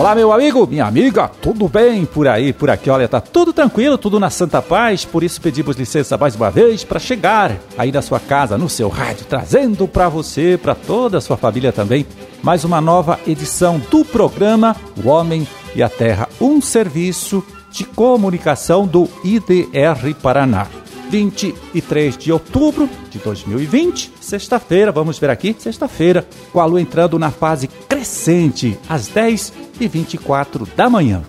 Olá, meu amigo, minha amiga, tudo bem por aí, por aqui? Olha, tá tudo tranquilo, tudo na santa paz, por isso pedimos licença mais uma vez para chegar aí na sua casa, no seu rádio, trazendo para você, para toda a sua família também, mais uma nova edição do programa O Homem e a Terra, um serviço de comunicação do IDR Paraná. 23 de outubro de 2020, sexta-feira, vamos ver aqui, sexta-feira, com a lua entrando na fase crescente, às 10 e 24 da manhã.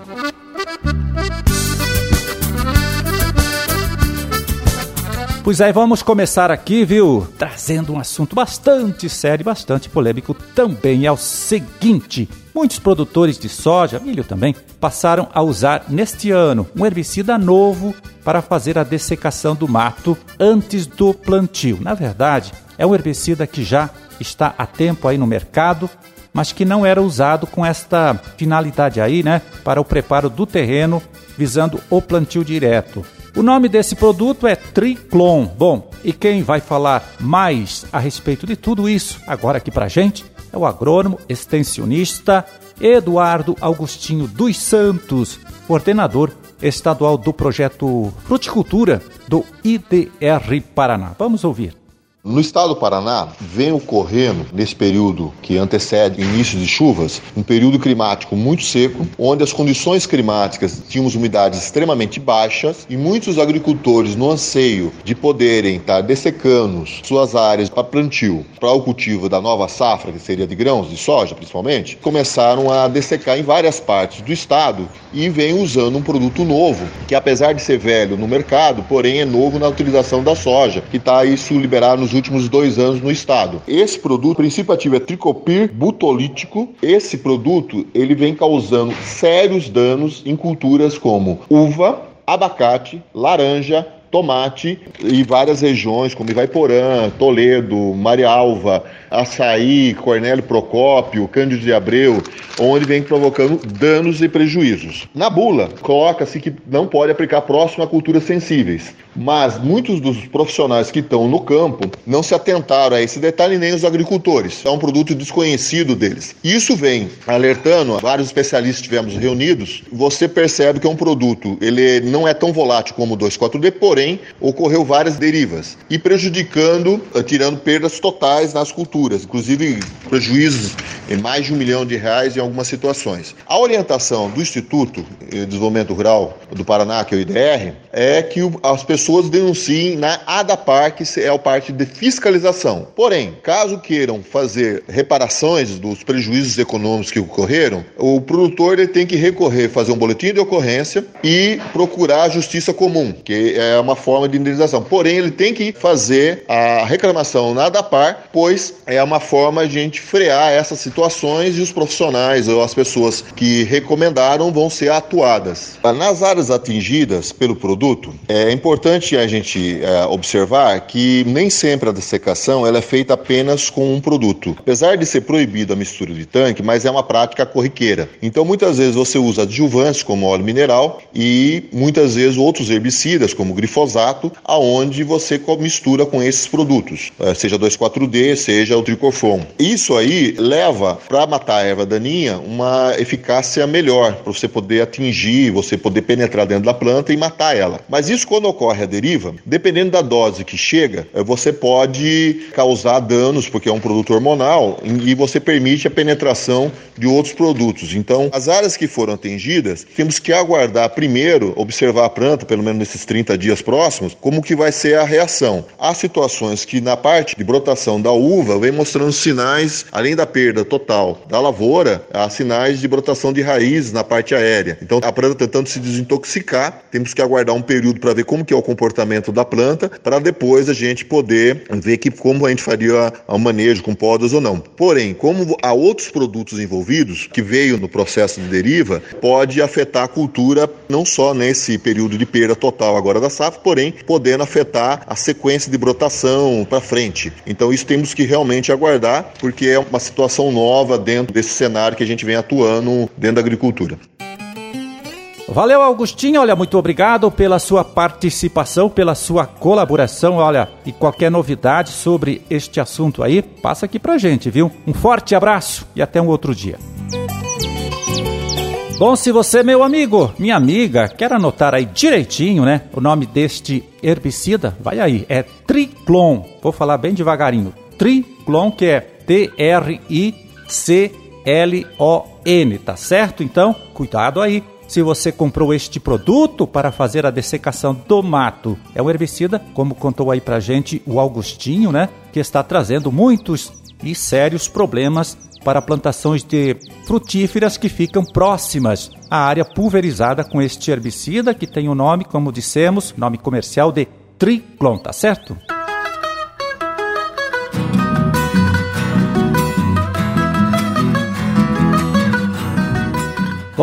Pois aí, vamos começar aqui, viu? Trazendo um assunto bastante sério, bastante polêmico também. É o seguinte: muitos produtores de soja, milho também, passaram a usar neste ano um herbicida novo para fazer a dessecação do mato antes do plantio. Na verdade, é um herbicida que já está há tempo aí no mercado, mas que não era usado com esta finalidade aí, né, para o preparo do terreno visando o plantio direto. O nome desse produto é Triclon. Bom, e quem vai falar mais a respeito de tudo isso agora aqui pra gente é o agrônomo extensionista Eduardo Augustinho dos Santos, coordenador estadual do projeto Fruticultura do IDR Paraná. Vamos ouvir. No estado do Paraná, vem ocorrendo, nesse período que antecede o início de chuvas, um período climático muito seco, onde as condições climáticas tínhamos umidades extremamente baixas e muitos agricultores, no anseio de poderem estar dessecando suas áreas para plantio, para o cultivo da nova safra, que seria de grãos, de soja principalmente, começaram a dessecar em várias partes do estado e vem usando um produto novo, que apesar de ser velho no mercado, porém é novo na utilização da soja, que está isso liberado nos nos últimos dois anos no estado. Esse produto, o princípio ativo é tricopir butolítico. Esse produto ele vem causando sérios danos em culturas como uva, abacate, laranja, tomate e várias regiões como Ivaiporã, Toledo, Marialva, Açaí, Cornélio Procópio, Cândido de Abreu, onde vem provocando danos e prejuízos. Na bula, coloca-se que não pode aplicar próximo a culturas sensíveis, mas muitos dos profissionais que estão no campo não se atentaram a esse detalhe, nem os agricultores. É um produto desconhecido deles. Isso vem alertando, vários especialistas tivemos reunidos, você percebe que é um produto, ele não é tão volátil como o 2,4-D, porém ocorreu várias derivas e prejudicando, eh, tirando perdas totais nas culturas, inclusive prejuízos em mais de um milhão de reais em algumas situações. A orientação do Instituto de Desenvolvimento Rural do Paraná, que é o IDR, é que as pessoas denunciem na ADAPAR, que é a parte de fiscalização. Porém, caso queiram fazer reparações dos prejuízos econômicos que ocorreram, o produtor ele tem que recorrer, fazer um boletim de ocorrência e procurar a justiça comum, que é uma forma de indenização. Porém, ele tem que fazer a reclamação na ADAPAR, pois é uma forma de a gente frear essas situações e os profissionais ou as pessoas que recomendaram vão ser atuadas. Nas áreas atingidas pelo produto, é importante a gente é, observar que nem sempre a dessecação ela é feita apenas com um produto. Apesar de ser proibido a mistura de tanque, mas é uma prática corriqueira. Então, muitas vezes você usa adjuvantes como óleo mineral e muitas vezes outros herbicidas como glifosato, aonde você mistura com esses produtos, é, seja 2,4-D, seja o tricofon. Isso aí leva para matar a erva daninha uma eficácia melhor, para você poder atingir, você poder penetrar dentro da planta e matar ela. Mas isso quando ocorre a deriva, dependendo da dose que chega, é, você pode causar danos, porque é um produto hormonal, e você permite a penetração de outros produtos. Então, as áreas que foram atingidas, temos que aguardar primeiro, observar a planta, pelo menos nesses 30 dias próximos, como que vai ser a reação. Há situações que na parte de brotação da uva vem mostrando sinais, além da perda total da lavoura, há sinais de brotação de raízes na parte aérea. Então, a planta tentando se desintoxicar, temos que aguardar um período para ver como que é o comportamento da planta, para depois a gente poder ver que como a gente faria o manejo com podas ou não. Porém, como há outros produtos envolvidos que veio no processo de deriva, pode afetar a cultura não só nesse período de perda total agora da safra, porém podendo afetar a sequência de brotação para frente. Então isso temos que realmente aguardar, porque é uma situação nova dentro desse cenário que a gente vem atuando dentro da agricultura. Valeu, Augustinho. Olha, muito obrigado pela sua participação, pela sua colaboração. Olha, e qualquer novidade sobre este assunto aí, passa aqui pra gente, viu? Um forte abraço e até um outro dia. Bom, se você, meu amigo, minha amiga, quer anotar aí direitinho, né? O nome deste herbicida, vai aí, é Triclon. Vou falar bem devagarinho. Triclon, que é T-R-I-C-L-O-N, tá certo? Então, cuidado aí. Se você comprou este produto para fazer a dessecação do mato, é um herbicida, como contou aí pra gente o Augustinho, né? Que está trazendo muitos e sérios problemas para plantações de frutíferas que ficam próximas à área pulverizada com este herbicida que tem o nome, como dissemos, nome comercial de Triclon, tá certo?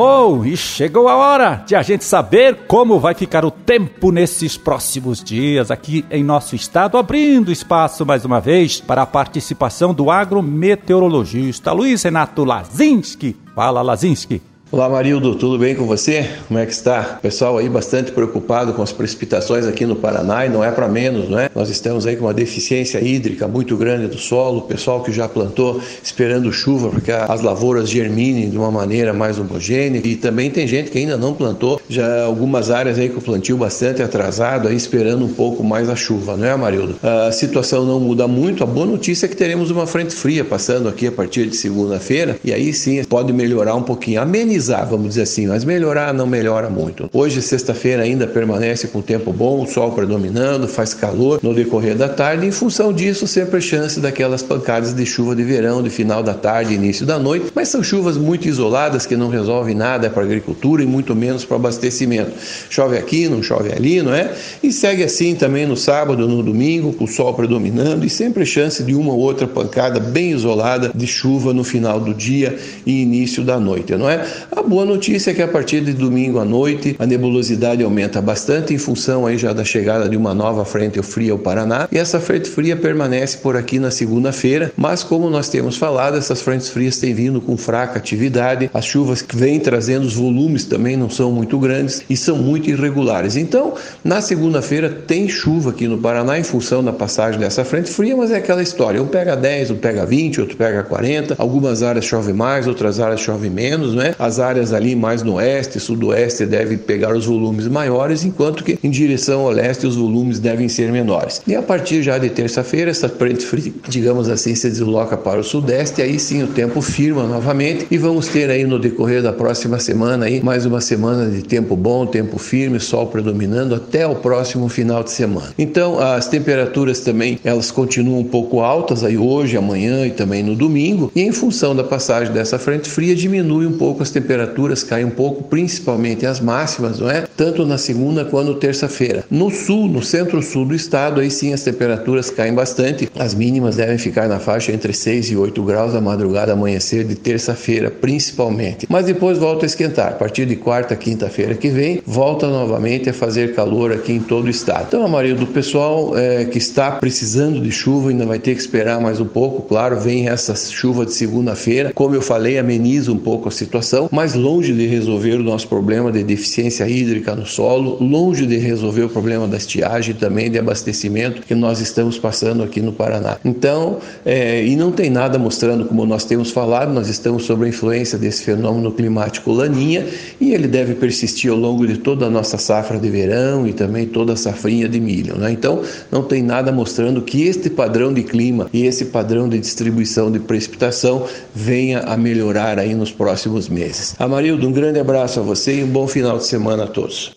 Oh, e chegou a hora de a gente saber como vai ficar o tempo nesses próximos dias aqui em nosso estado, abrindo espaço mais uma vez para a participação do agrometeorologista Luiz Renato Lazinski. Fala, Lazinski. Olá Marildo, tudo bem com você? Como é que está? O pessoal aí bastante preocupado com as precipitações aqui no Paraná e não é para menos, não é? Nós estamos aí com uma deficiência hídrica muito grande do solo, o pessoal que já plantou esperando chuva para que as lavouras germinem de uma maneira mais homogênea e também tem gente que ainda não plantou, já algumas áreas aí com o plantio bastante atrasado aí esperando um pouco mais a chuva, não é Marildo? A situação não muda muito, a boa notícia é que teremos uma frente fria passando aqui a partir de segunda-feira e aí sim pode melhorar um pouquinho, amenizar amenizar, vamos dizer assim, mas melhorar não melhora muito. Hoje, sexta-feira, ainda permanece com tempo bom, o sol predominando, faz calor no decorrer da tarde. Em função disso, sempre chance daquelas pancadas de chuva de verão, de final da tarde, início da noite, mas são chuvas muito isoladas que não resolvem nada para a agricultura e muito menos para o abastecimento. Chove aqui, não chove ali, não é? E segue assim também no sábado, no domingo, com o sol predominando e sempre chance de uma ou outra pancada bem isolada de chuva no final do dia e início da noite, não é? A boa notícia é que a partir de domingo à noite a nebulosidade aumenta bastante em função aí já da chegada de uma nova frente fria ao Paraná e essa frente fria permanece por aqui na segunda-feira, mas como nós temos falado, essas frentes frias têm vindo com fraca atividade, as chuvas que vêm trazendo os volumes também não são muito grandes e são muito irregulares. Então, na segunda-feira tem chuva aqui no Paraná em função da passagem dessa frente fria, mas é aquela história, um pega 10, um pega 20, outro pega 40, algumas áreas chove mais, outras áreas chove menos, né? As áreas ali mais no oeste, sudoeste devem pegar os volumes maiores, enquanto que em direção ao leste os volumes devem ser menores. E a partir já de terça-feira, essa frente fria, digamos assim, se desloca para o sudeste, aí sim o tempo firma novamente e vamos ter aí no decorrer da próxima semana aí mais uma semana de tempo bom, tempo firme, sol predominando até o próximo final de semana. Então, as temperaturas também, elas continuam um pouco altas aí hoje, amanhã e também no domingo, e em função da passagem dessa frente fria diminui um pouco as temperaturas temperaturas caem um pouco, principalmente as máximas, não é? Tanto na segunda quanto terça-feira. No sul, no centro-sul do estado, aí sim as temperaturas caem bastante. As mínimas devem ficar na faixa entre 6 e 8 graus a madrugada, amanhecer de terça-feira, principalmente. Mas depois volta a esquentar. A partir de quarta, quinta-feira que vem, volta novamente a fazer calor aqui em todo o estado. Então, a maioria do pessoal é, que está precisando de chuva ainda vai ter que esperar mais um pouco. Claro, vem essa chuva de segunda-feira. Como eu falei, ameniza um pouco a situação, mas longe de resolver o nosso problema de deficiência hídrica no solo, longe de resolver o problema da estiagem também de abastecimento que nós estamos passando aqui no Paraná. Então, é, e não tem nada mostrando, como nós temos falado, nós estamos sob a influência desse fenômeno climático laninha e ele deve persistir ao longo de toda a nossa safra de verão e também toda a safrinha de milho. Né? Então, não tem nada mostrando que este padrão de clima e esse padrão de distribuição de precipitação venha a melhorar aí nos próximos meses. Amarildo, um grande abraço a você e um bom final de semana a todos.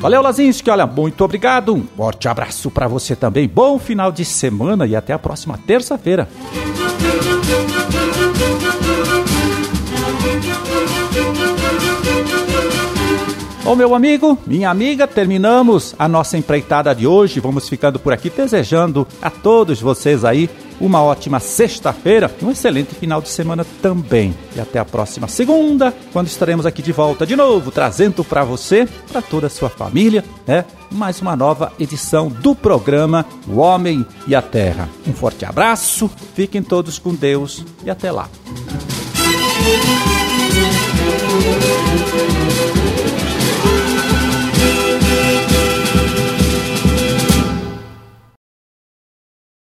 Valeu, Lazinski. Olha, muito obrigado. Um forte abraço para você também. Bom final de semana e até a próxima terça-feira. Bom, meu amigo, minha amiga, terminamos a nossa empreitada de hoje. Vamos ficando por aqui desejando a todos vocês aí uma ótima sexta-feira e um excelente final de semana também. E até a próxima segunda, quando estaremos aqui de volta de novo, trazendo para você, para toda a sua família, né, mais uma nova edição do programa O Homem e a Terra. Um forte abraço, fiquem todos com Deus e até lá.